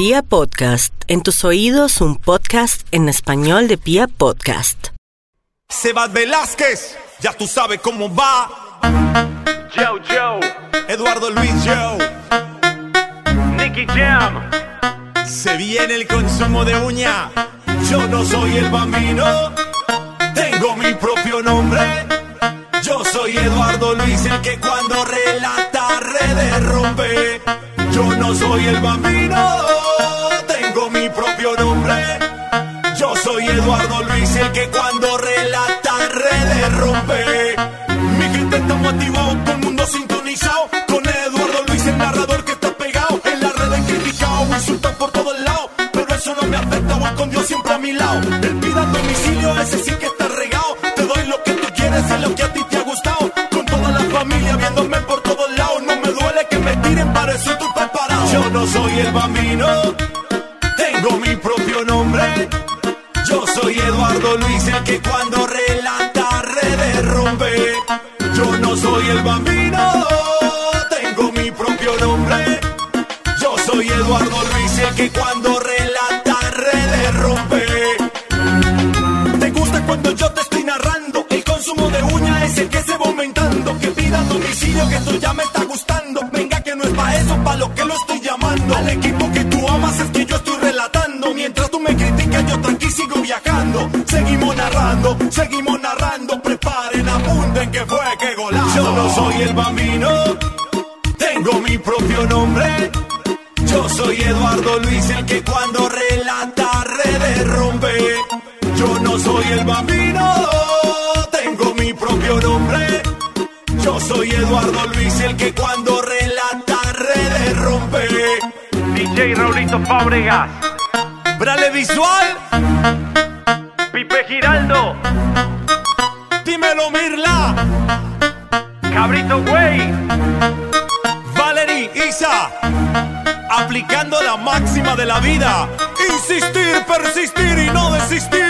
Pia Podcast, en tus oídos un podcast en español de Pia Podcast. Sebas Velázquez, ya tú sabes cómo va. Joe Joe, Eduardo Luis Joe. Nicky Jam, Se viene el consumo de uña. Yo no soy el bambino. Tengo mi propio nombre. Yo soy Eduardo Luis, el que cuando relata redes rompe. Yo no soy el bambino. Yo soy Eduardo Luis, el que cuando relata redes rompe. Mi gente estamos activados, todo el mundo sintonizado. Con Eduardo Luis, el narrador que está pegado. En las redes criticado, insultan por todos lados. Pero eso no me afecta, voy con Dios siempre a mi lado. El pida domicilio, ese sí que está regado. Te doy lo que tú quieres y lo que a ti te ha gustado. Con toda la familia viéndome por todos lados. No me duele que me tiren, para eso estoy preparado. Yo no soy el bambino, tengo mi propio. Yo soy Eduardo Luis, el que cuando relata redes rompe. Yo no soy el bambino, tengo mi propio nombre. Yo soy Eduardo Luis, el que cuando relata redes rompe. ¿Te gusta cuando yo te estoy narrando? El consumo de uña es el que se va aumentando. Que pida domicilio, que esto ya me está gustando. Venga, que no es pa' eso, pa' lo que lo estoy llamando. Al equipo que narrando, seguimos narrando. Preparen, apunten que fue que golazo. Yo no soy el bambino, tengo mi propio nombre. Yo soy Eduardo Luis, el que cuando relata redes rompe. Yo no soy el bambino, tengo mi propio nombre. Yo soy Eduardo Luis, el que cuando relata redes rompe. DJ Raulito Fábregas, Brale visual, Pipe Giraldo, dímelo Mirla, Cabrito Güey, Valerie Isa, aplicando la máxima de la vida. Insistir, persistir y no desistir.